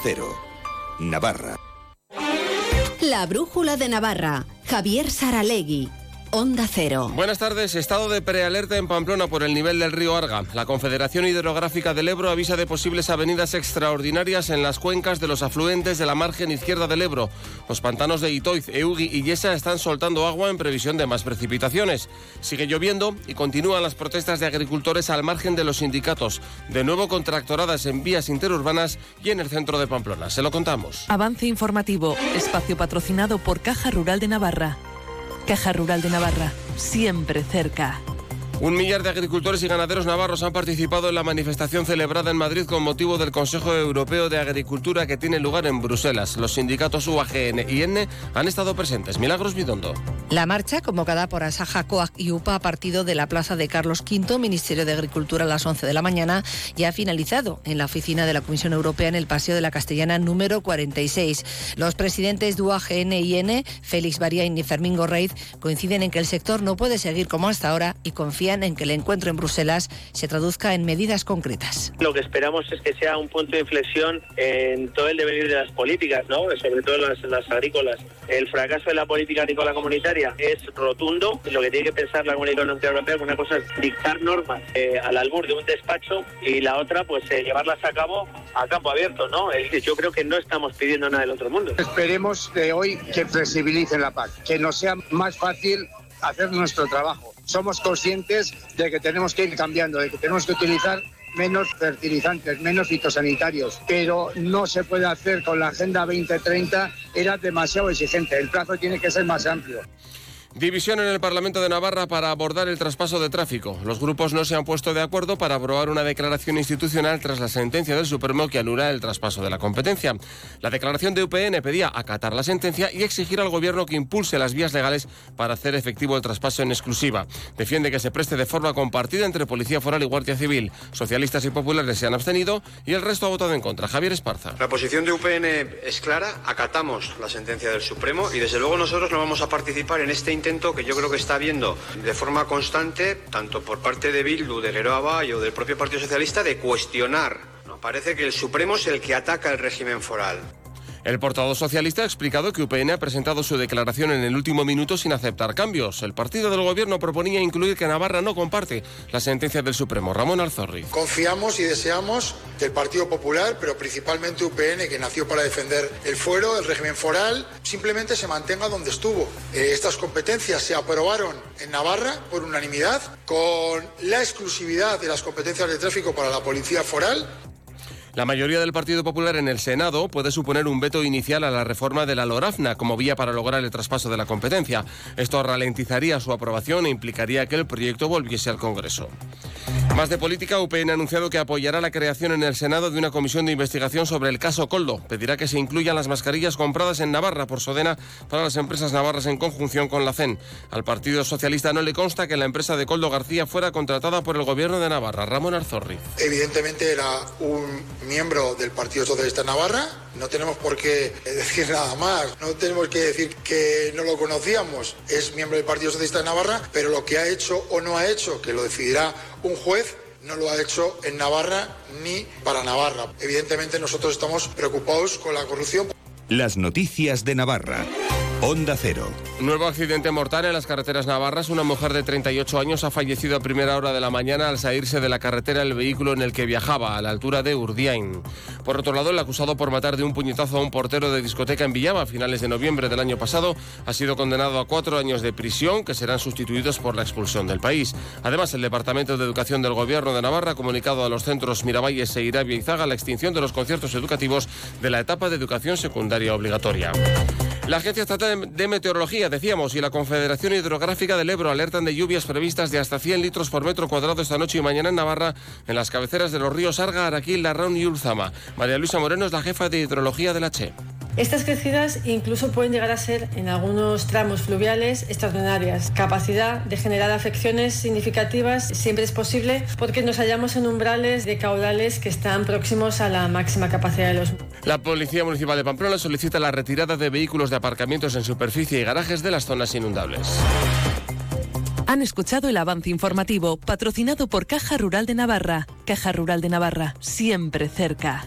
Cero. Navarra. La brújula de Navarra. Javier Saralegui. Onda Cero. Buenas tardes. Estado de prealerta en Pamplona por el nivel del río Arga. La Confederación Hidrográfica del Ebro avisa de posibles avenidas extraordinarias en las cuencas de los afluentes de la margen izquierda del Ebro. Los pantanos de Itoiz, Eugui y Yesa están soltando agua en previsión de más precipitaciones. Sigue lloviendo y continúan las protestas de agricultores al margen de los sindicatos. De nuevo con tractoradas en vías interurbanas y en el centro de Pamplona. Se lo contamos. Avance informativo. Espacio patrocinado por Caja Rural de Navarra. Caja Rural de Navarra, siempre cerca. Un millar de agricultores y ganaderos navarros han participado en la manifestación celebrada en Madrid con motivo del Consejo Europeo de Agricultura que tiene lugar en Bruselas. Los sindicatos UAGN y N han estado presentes. Milagros Bidondo. La marcha, convocada por Asaja, COAC y UPA, ha partido de la plaza de Carlos V, Ministerio de Agricultura, a las 11 de la mañana y ha finalizado en la oficina de la Comisión Europea en el Paseo de la Castellana número 46. Los presidentes de UAGN y N, Félix Bariain y Fermín Gorreiz, coinciden en que el sector no puede seguir como hasta ahora y confían en que el encuentro en Bruselas se traduzca en medidas concretas. Lo que esperamos es que sea un punto de inflexión en todo el devenir de las políticas, ¿no? sobre todo las, las agrícolas. El fracaso de la política agrícola comunitaria es rotundo. Lo que tiene que pensar la Comunidad Económica Europea, una cosa es dictar normas eh, al albur de un despacho y la otra, pues eh, llevarlas a cabo a campo abierto, ¿no? yo creo que no estamos pidiendo nada del otro mundo. Esperemos de hoy que flexibilicen la PAC, que nos sea más fácil hacer nuestro trabajo somos conscientes de que tenemos que ir cambiando, de que tenemos que utilizar menos fertilizantes, menos fitosanitarios, pero no se puede hacer con la Agenda 2030, era demasiado exigente, el plazo tiene que ser más amplio. División en el Parlamento de Navarra para abordar el traspaso de tráfico. Los grupos no se han puesto de acuerdo para aprobar una declaración institucional tras la sentencia del Supremo que anula el traspaso de la competencia. La declaración de UPN pedía acatar la sentencia y exigir al Gobierno que impulse las vías legales para hacer efectivo el traspaso en exclusiva. Defiende que se preste de forma compartida entre Policía Foral y Guardia Civil. Socialistas y populares se han abstenido y el resto ha votado en contra. Javier Esparza. La posición de UPN es clara. Acatamos la sentencia del Supremo y desde luego nosotros no vamos a participar en este intento que yo creo que está habiendo de forma constante, tanto por parte de Bildu, de Geroa o del propio Partido Socialista, de cuestionar. Parece que el Supremo es el que ataca el régimen foral. El portavoz socialista ha explicado que UPN ha presentado su declaración en el último minuto sin aceptar cambios. El partido del gobierno proponía incluir que Navarra no comparte la sentencia del Supremo. Ramón Alzorri. Confiamos y deseamos que el Partido Popular, pero principalmente UPN, que nació para defender el fuero, el régimen foral, simplemente se mantenga donde estuvo. Eh, estas competencias se aprobaron en Navarra por unanimidad, con la exclusividad de las competencias de tráfico para la policía foral la mayoría del Partido Popular en el Senado puede suponer un veto inicial a la reforma de la LORAFNA como vía para lograr el traspaso de la competencia. Esto ralentizaría su aprobación e implicaría que el proyecto volviese al Congreso. Más de política, UPN ha anunciado que apoyará la creación en el Senado de una comisión de investigación sobre el caso Coldo. Pedirá que se incluyan las mascarillas compradas en Navarra por Sodena para las empresas navarras en conjunción con la CEN. Al Partido Socialista no le consta que la empresa de Coldo García fuera contratada por el gobierno de Navarra. Ramón Arzorri. Evidentemente era un miembro del Partido Socialista de Navarra. No tenemos por qué decir nada más. No tenemos que decir que no lo conocíamos. Es miembro del Partido Socialista de Navarra, pero lo que ha hecho o no ha hecho, que lo decidirá un juez, no lo ha hecho en Navarra ni para Navarra. Evidentemente nosotros estamos preocupados con la corrupción. Las noticias de Navarra. Onda Cero. Nuevo accidente mortal en las carreteras navarras. Una mujer de 38 años ha fallecido a primera hora de la mañana al salirse de la carretera el vehículo en el que viajaba, a la altura de Urdiain. Por otro lado, el acusado por matar de un puñetazo a un portero de discoteca en Villama a finales de noviembre del año pasado ha sido condenado a cuatro años de prisión que serán sustituidos por la expulsión del país. Además, el Departamento de Educación del Gobierno de Navarra ha comunicado a los centros Miravalles e Irabia y Zaga la extinción de los conciertos educativos de la etapa de educación secundaria obligatoria. La Agencia Estatal de Meteorología, decíamos, y la Confederación Hidrográfica del Ebro alertan de lluvias previstas de hasta 100 litros por metro cuadrado esta noche y mañana en Navarra, en las cabeceras de los ríos Arga, Araquil, Larraun y Ulzama. María Luisa Moreno es la jefa de hidrología de la CHE. Estas crecidas incluso pueden llegar a ser, en algunos tramos fluviales, extraordinarias. Capacidad de generar afecciones significativas siempre es posible porque nos hallamos en umbrales de caudales que están próximos a la máxima capacidad de los. La Policía Municipal de Pamplona solicita la retirada de vehículos de aparcamientos en superficie y garajes de las zonas inundables. Han escuchado el avance informativo patrocinado por Caja Rural de Navarra. Caja Rural de Navarra, siempre cerca.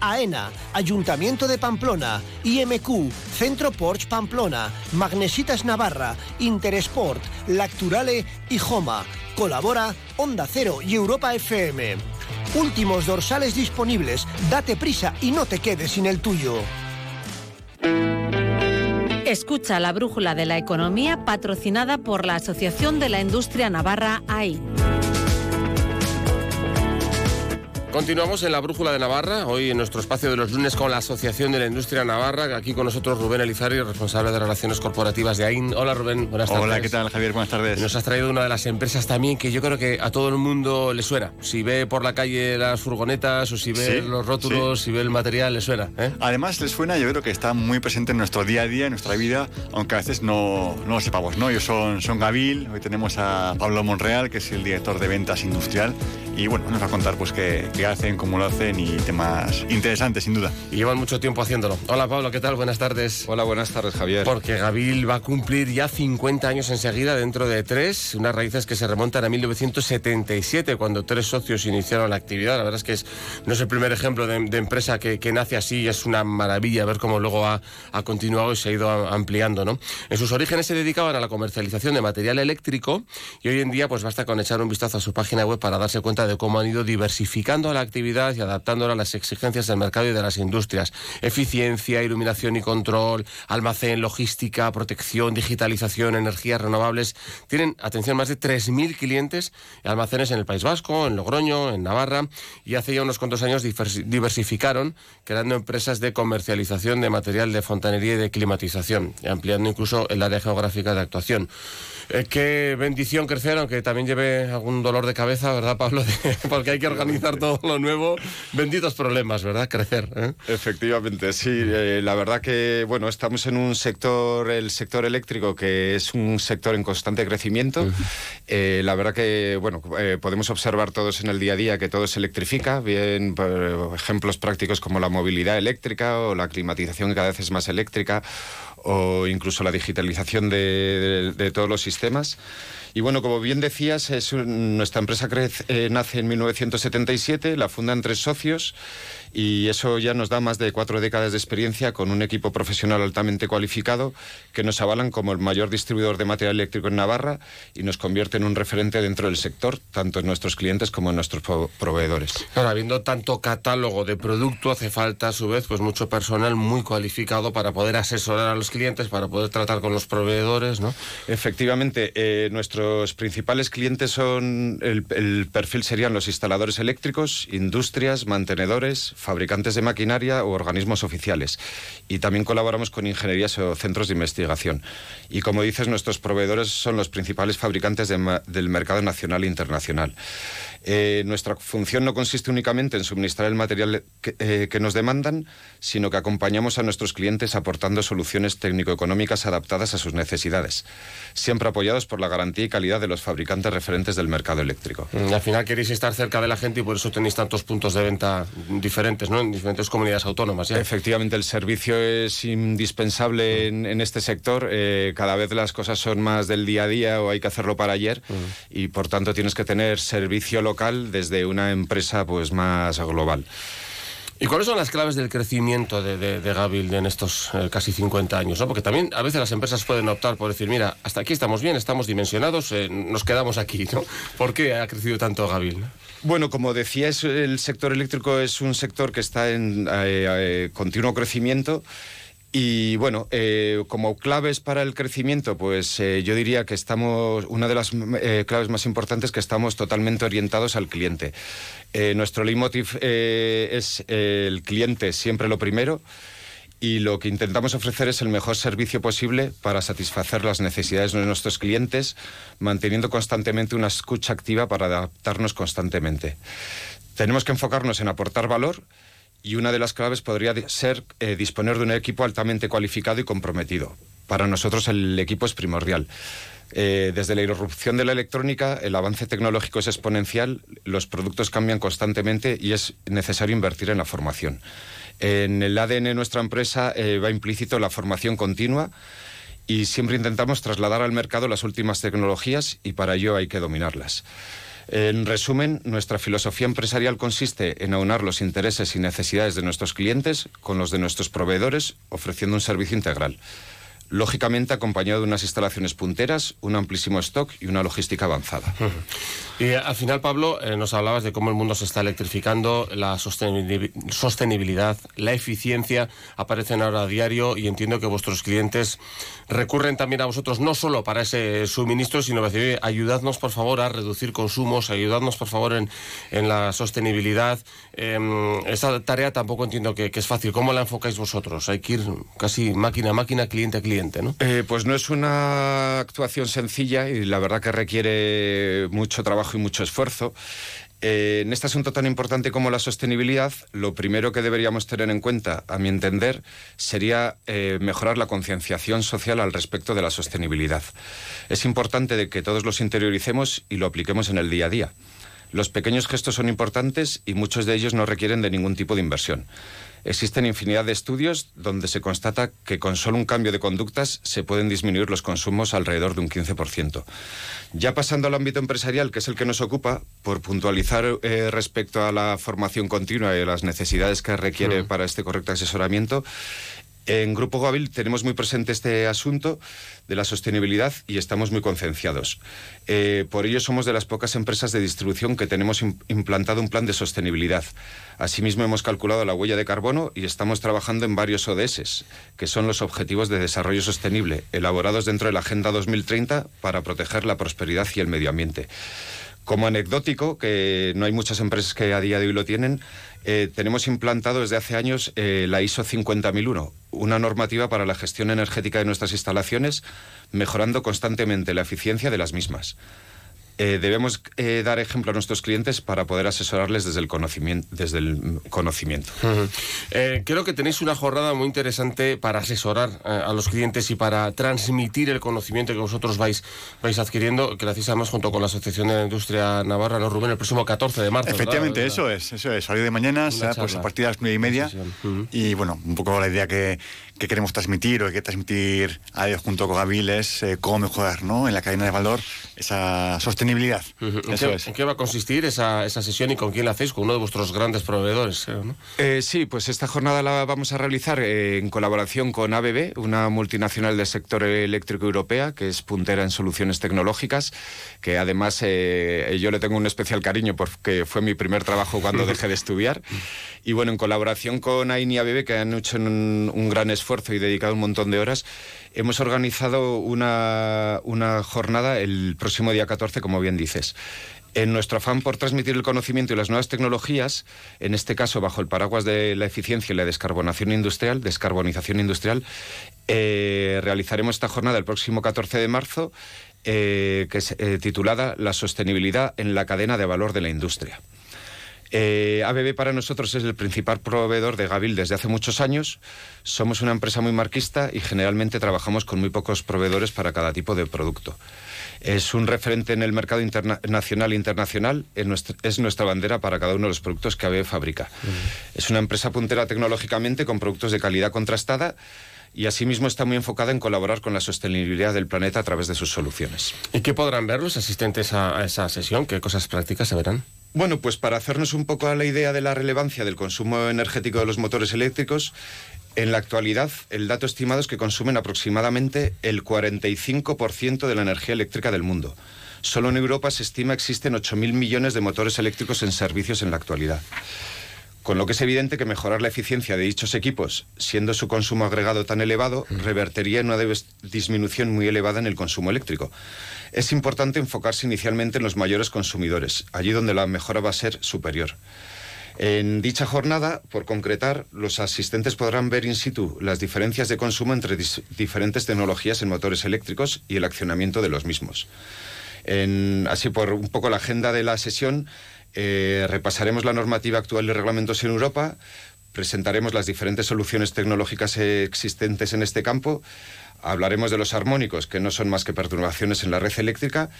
AENA, Ayuntamiento de Pamplona, IMQ, Centro Porsche Pamplona, Magnesitas Navarra, Interesport, Lacturale y Joma. Colabora Onda Cero y Europa FM. Últimos dorsales disponibles. Date prisa y no te quedes sin el tuyo. Escucha la brújula de la economía patrocinada por la Asociación de la Industria Navarra AI. Continuamos en la Brújula de Navarra, hoy en nuestro espacio de los lunes con la Asociación de la Industria Navarra. Aquí con nosotros Rubén Elizari, responsable de Relaciones Corporativas de AIN. Hola Rubén, buenas tardes. Hola, ¿qué tal Javier? Buenas tardes. Nos has traído una de las empresas también que yo creo que a todo el mundo le suena. Si ve por la calle las furgonetas o si ve Sí, los rótulos, si ve el material, le suena. ¿eh? Además, les suena, yo creo que está muy presente en nuestro día a día, en nuestra vida, aunque a veces no, no lo sepamos, ¿no? Ellos son, son Gavil, hoy tenemos a Pablo Monreal, que es el director de ventas industrial, y bueno, nos va a contar pues qué, qué hacen, cómo lo hacen y temas interesantes, sin duda. Y llevan mucho tiempo haciéndolo. Hola Pablo, ¿qué tal? Buenas tardes. Hola, buenas tardes Javier. Porque Gavil va a cumplir ya 50 años enseguida dentro de tres, unas raíces que se remontan a 1977, cuando tres socios iniciaron la actividad. La verdad es que es, no es el primer ejemplo de, de empresa que, que nace así y es una maravilla ver cómo luego ha, ha continuado y se ha ido a- ampliando. ¿no? En sus orígenes se dedicaban a la comercialización de material eléctrico y hoy en día pues basta con echar un vistazo a su página web para darse cuenta de cómo han ido diversificando la actividad y adaptándola a las exigencias del mercado y de las industrias. Eficiencia, iluminación y control, almacén, logística, protección, digitalización, energías renovables. Tienen, atención, más de 3.000 clientes, almacenes en el País Vasco, en Logroño, en Navarra, y hace ya unos cuantos años diversi- diversificaron, creando empresas de comercialización de material de fontanería y de climatización, y ampliando incluso el área geográfica de actuación. Eh, qué bendición crecer, aunque también lleve algún dolor de cabeza, ¿verdad, Pablo? Porque hay que organizar todo lo nuevo. Benditos problemas, ¿verdad? Crecer. ¿eh? Efectivamente, sí. eh, la verdad que, bueno, estamos en un sector, el sector eléctrico, que es un sector en constante crecimiento. Eh, la verdad que, bueno, podemos observar todos en el día a día que todo se electrifica, bien por ejemplos prácticos como la movilidad eléctrica o la climatización que cada vez es más eléctrica o incluso la digitalización de, de- de todos los sistemas. Y bueno, como bien decías, es nuestra empresa crece- eh, nace en 1977, la fundan tres socios y eso ya nos da más de cuatro décadas de experiencia con un equipo profesional altamente cualificado que nos avalan como el mayor distribuidor de material eléctrico en Navarra y nos convierte en un referente dentro del sector, tanto en nuestros clientes como en nuestros pro- proveedores. Ahora, habiendo tanto catálogo de producto, hace falta a su vez pues mucho personal muy cualificado para poder asesorar a los clientes, para poder tratar con los proveedores, ¿no? Efectivamente, eh, nuestros principales clientes son, el, el perfil serían los instaladores eléctricos, industrias, mantenedores, fabricantes de maquinaria o organismos oficiales. Y también colaboramos con ingenierías o centros de investigación. Y como dices, nuestros proveedores son los principales fabricantes de del mercado nacional e internacional. Eh, nuestra función no consiste únicamente en suministrar el material que, eh, que nos demandan, sino que acompañamos a nuestros clientes aportando soluciones técnico-económicas adaptadas a sus necesidades, siempre apoyados por la garantía y calidad de los fabricantes referentes del mercado eléctrico. Mm, Al final queréis estar cerca de la gente y por eso tenéis tantos puntos de venta diferentes, ¿no? En diferentes comunidades autónomas. ¿ya? Efectivamente, el servicio es indispensable en, en este sector. Eh, cada vez las cosas son más del día a día o hay que hacerlo para ayer y por tanto tienes que tener servicio local desde una empresa pues más global. ¿Y cuáles son las claves del crecimiento de, de, de Gavil en estos eh, casi 50 años? ¿no? Porque también a veces las empresas pueden optar por decir, mira, hasta aquí estamos bien, estamos dimensionados, eh, nos quedamos aquí, ¿no? ¿Por qué ha crecido tanto Gavil? no? Bueno, como decías, el sector eléctrico es un sector que está en eh, eh, continuo crecimiento Y bueno, eh, como claves para el crecimiento, pues eh, yo diría que estamos, una de las eh, claves más importantes es que estamos totalmente orientados al cliente. nuestro leitmotiv es el cliente siempre lo primero y lo que intentamos ofrecer es el mejor servicio posible para satisfacer las necesidades de nuestros clientes, manteniendo constantemente una escucha activa para adaptarnos constantemente. Tenemos que enfocarnos en aportar valor y una de las claves podría ser eh, disponer de un equipo altamente cualificado y comprometido. Para nosotros el equipo es primordial. Eh, desde la irrupción de la electrónica, el avance tecnológico es exponencial, los productos cambian constantemente y es necesario invertir en la formación. En el ADN de nuestra empresa eh, va implícito la formación continua y siempre intentamos trasladar al mercado las últimas tecnologías y para ello hay que dominarlas. En resumen, nuestra filosofía empresarial consiste en aunar los intereses y necesidades de nuestros clientes con los de nuestros proveedores, ofreciendo un servicio integral lógicamente acompañado de unas instalaciones punteras, un amplísimo stock y una logística avanzada. Y al final, Pablo, eh, nos hablabas de cómo el mundo se está electrificando, la sostenibilidad, la eficiencia aparecen ahora a diario y entiendo que vuestros clientes recurren también a vosotros no solo para ese suministro, sino para decir, ayudadnos por favor a reducir consumos, ayudadnos por favor en, en la sostenibilidad. Eh, esa tarea tampoco entiendo que, que es fácil. ¿Cómo la enfocáis vosotros? Hay que ir casi máquina a máquina, cliente a cliente. Eh, pues no es una actuación sencilla y la verdad que requiere mucho trabajo y mucho esfuerzo. Eh, en este asunto tan importante como la sostenibilidad, lo primero que deberíamos tener en cuenta, a mi entender, sería eh, mejorar la concienciación social al respecto de la sostenibilidad. Es importante de que todos los interioricemos y lo apliquemos en el día a día. Los pequeños gestos son importantes y muchos de ellos no requieren de ningún tipo de inversión. Existen infinidad de estudios donde se constata que con solo un cambio de conductas se pueden disminuir los consumos alrededor de un 15%. Ya pasando al ámbito empresarial, que es el que nos ocupa, por puntualizar eh, respecto a la formación continua y las necesidades que requiere para este correcto asesoramiento, en Grupo Gabil tenemos muy presente este asunto de la sostenibilidad y estamos muy concienciados. Eh, por ello somos de las pocas empresas de distribución que tenemos implantado un plan de sostenibilidad. Asimismo hemos calculado la huella de carbono y estamos trabajando en varios ODS, que son los Objetivos de Desarrollo Sostenible, elaborados dentro de la Agenda 2030 para proteger la prosperidad y el medio ambiente. Como anecdótico, que no hay muchas empresas que a día de hoy lo tienen, eh, tenemos implantado desde hace años eh, la ISO 50001, una normativa para la gestión energética de nuestras instalaciones, mejorando constantemente la eficiencia de las mismas. Eh, debemos eh, dar ejemplo a nuestros clientes para poder asesorarles desde el conocimiento. Desde el conocimiento. Eh, creo que tenéis una jornada muy interesante para asesorar a los clientes y para transmitir el conocimiento que vosotros vais, vais adquiriendo, que lo hacéis además junto con la Asociación de la Industria Navarra, ¿no, Rubén? El próximo 14 de marzo. Efectivamente, eso es, eso es. Salir de mañana, pues, a partir de las nueve y media. Y bueno, un poco la idea que, que queremos transmitir o que transmitir a ellos junto con Gabil es cómo mejorar ¿no? en la cadena de valor esa sostenibilidad. ¿En, qué, va a consistir esa, esa, sesión y con quién la hacéis? Con uno de vuestros grandes proveedores. Eh, sí, pues esta jornada la vamos a realizar eh, en colaboración con ABB, una multinacional del sector eléctrico europea que es puntera en soluciones tecnológicas, que además eh, yo le tengo un especial cariño porque fue mi primer trabajo cuando dejé de estudiar. Y bueno, en colaboración con AINI y ABB, que han hecho un, un gran esfuerzo y dedicado un montón de horas, hemos organizado una, una jornada el próximo día 14, como bien dices. En nuestro afán por transmitir el conocimiento y las nuevas tecnologías, en este caso bajo el paraguas de la eficiencia y la descarbonización industrial, descarbonización industrial, eh, realizaremos esta jornada el próximo 14 de marzo, eh, que es eh, titulada La sostenibilidad en la cadena de valor de la industria. Eh, ABB para nosotros es el principal proveedor de Gabil desde hace muchos años. Somos una empresa muy marquista y generalmente trabajamos con muy pocos proveedores para cada tipo de producto. Es un referente en el mercado nacional e internacional, es nuestra bandera para cada uno de los productos que ABB fabrica. Es una empresa puntera tecnológicamente con productos de calidad contrastada y asimismo está muy enfocada en colaborar con la sostenibilidad del planeta a través de sus soluciones. ¿Y qué podrán ver los asistentes a esa sesión? ¿Qué cosas prácticas se verán? Bueno, pues para hacernos un poco a la idea de la relevancia del consumo energético de los motores eléctricos, en la actualidad el dato estimado es que consumen aproximadamente el 45% de la energía eléctrica del mundo. Solo en Europa se estima existen 8.000 millones de motores eléctricos en servicios en la actualidad. Con lo que es evidente que mejorar la eficiencia de dichos equipos, siendo su consumo agregado tan elevado, revertería en una disminución muy elevada en el consumo eléctrico. Es importante enfocarse inicialmente en los mayores consumidores, allí donde la mejora va a ser superior. En dicha jornada, por concretar, los asistentes podrán ver in situ las diferencias de consumo entre diferentes tecnologías en motores eléctricos y el accionamiento de los mismos. así, por un poco la agenda de la sesión, eh, repasaremos la normativa actual de reglamentos en Europa, presentaremos las diferentes soluciones tecnológicas existentes en este campo, hablaremos de los armónicos, que no son más que perturbaciones en la red eléctrica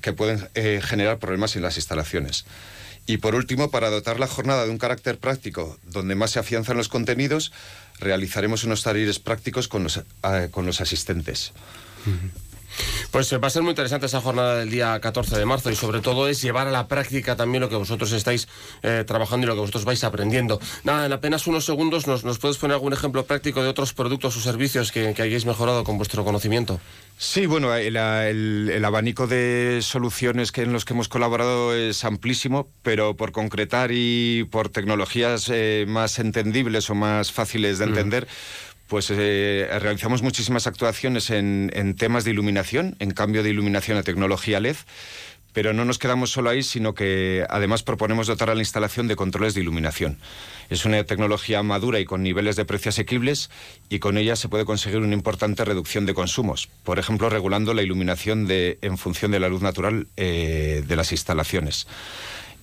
que pueden eh, generar problemas en las instalaciones. Y por último, para dotar la jornada de un carácter práctico donde más se afianzan los contenidos, realizaremos unos talleres prácticos con los, eh, con los asistentes. Pues eh, va a ser muy interesante esa jornada del día 14 de marzo y sobre todo es llevar a la práctica también lo que vosotros estáis eh, trabajando y lo que vosotros vais aprendiendo. Nada, en apenas unos segundos nos, puedes poner algún ejemplo práctico de otros productos o servicios que, hayáis mejorado con vuestro conocimiento. Sí, bueno, el, abanico de soluciones que en los que hemos colaborado es amplísimo, pero por concretar y por tecnologías eh, más entendibles o más fáciles de mm. Pues eh, realizamos muchísimas actuaciones en, temas de iluminación, en cambio de iluminación a tecnología LED, pero no nos quedamos solo ahí, sino que además proponemos dotar a la instalación de controles de iluminación. Es una tecnología madura y con niveles de precio asequibles y con ella se puede conseguir una importante reducción de consumos, por ejemplo, regulando la iluminación de, en función de la luz natural eh, de las instalaciones.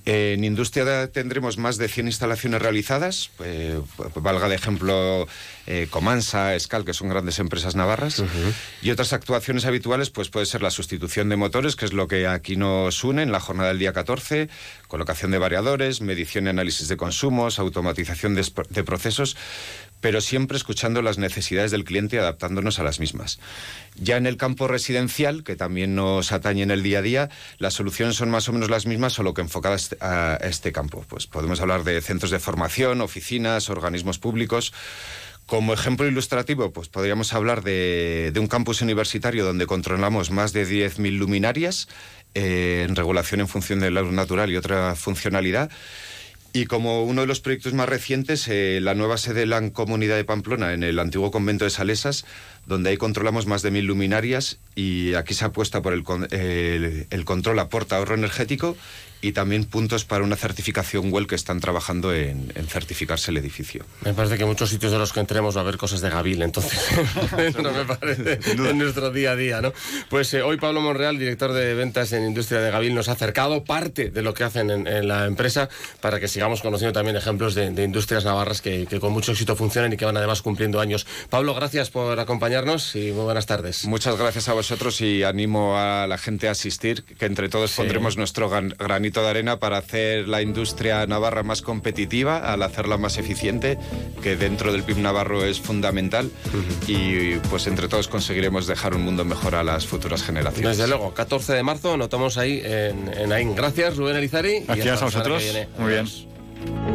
En industria tendremos más de 100 instalaciones realizadas, eh, valga de ejemplo eh, Comansa, Escal, que son grandes empresas navarras, y otras actuaciones habituales pues puede ser la sustitución de motores, que es lo que aquí nos une en la jornada del día 14, colocación de variadores, medición y análisis de consumos, automatización de procesos, pero siempre escuchando las necesidades del cliente y adaptándonos a las mismas. Ya en el campo residencial, que también nos atañe en el día a día, las soluciones son más o menos las mismas, solo que enfocadas a este campo. Pues podemos hablar de centros de formación, oficinas, organismos públicos. Como ejemplo ilustrativo, pues podríamos hablar de, un campus universitario donde controlamos más de 10.000 luminarias eh, en regulación en función de la luz natural y otra funcionalidad y como uno de los proyectos más recientes, eh, la nueva sede de la Comunidad de Pamplona, en el antiguo convento de Salesas, donde ahí controlamos más de mil luminarias y aquí se apuesta por el, el, el control aporta ahorro energético y también puntos para una certificación WELL que están trabajando en, certificarse el edificio. Me parece que en muchos sitios de los que entremos va a haber cosas de Gabil, entonces no me parece en nuestro día a día, ¿no? Pues eh, hoy Pablo Monreal, director de ventas en industria de Gabil, nos ha acercado parte de lo que hacen en, la empresa para que sigamos conociendo también ejemplos de, industrias navarras que, que, con mucho éxito funcionan y que van además cumpliendo años. Pablo, gracias por acompañarnos y muy buenas tardes. Muchas gracias a vosotros y animo a la gente a asistir, que entre todos pondremos nuestro granito de arena para hacer la industria navarra más competitiva, al hacerla más eficiente, que dentro del PIB navarro es fundamental. Y pues entre todos conseguiremos dejar un mundo mejor a las futuras generaciones. Desde luego, 14 de marzo, notamos ahí en, en AIN. Gracias, Rubén Elizari. Gracias a vosotros. Muy bien.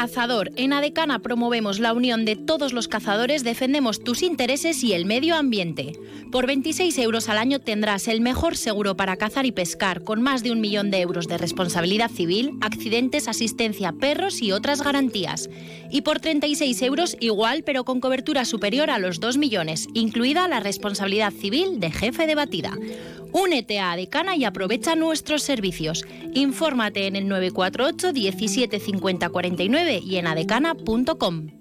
Cazador. En Adecana promovemos la unión de todos los cazadores, defendemos tus intereses y el medio ambiente. Por 26 euros al año tendrás el mejor seguro para cazar y pescar, con más de un millón de euros de responsabilidad civil, accidentes, asistencia, perros y otras garantías. Y por 36 euros igual, pero con cobertura superior a los 2 millones, incluida la responsabilidad civil de jefe de batida. Únete a Adecana y aprovecha nuestros servicios. Infórmate en el 948 17 50 49 y en adecana.com.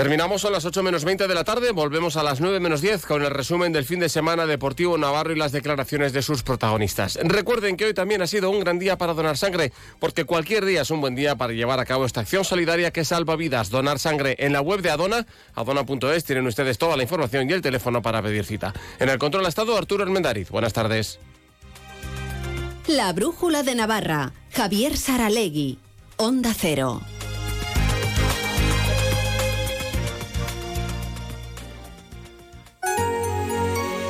Terminamos a las 8 menos 20 de la tarde, volvemos a las 9 menos 10 con el resumen del fin de semana deportivo Navarro y las declaraciones de sus protagonistas. Recuerden que hoy también ha sido un gran día para donar sangre, porque cualquier día es un buen día para llevar a cabo esta acción solidaria que salva vidas. Donar sangre en la web de Adona, adona.es, tienen ustedes toda la información y el teléfono para pedir cita. En el control ha estado Arturo Hermendariz. Buenas tardes. La Brújula de Navarra. Javier Saralegui. Onda Cero.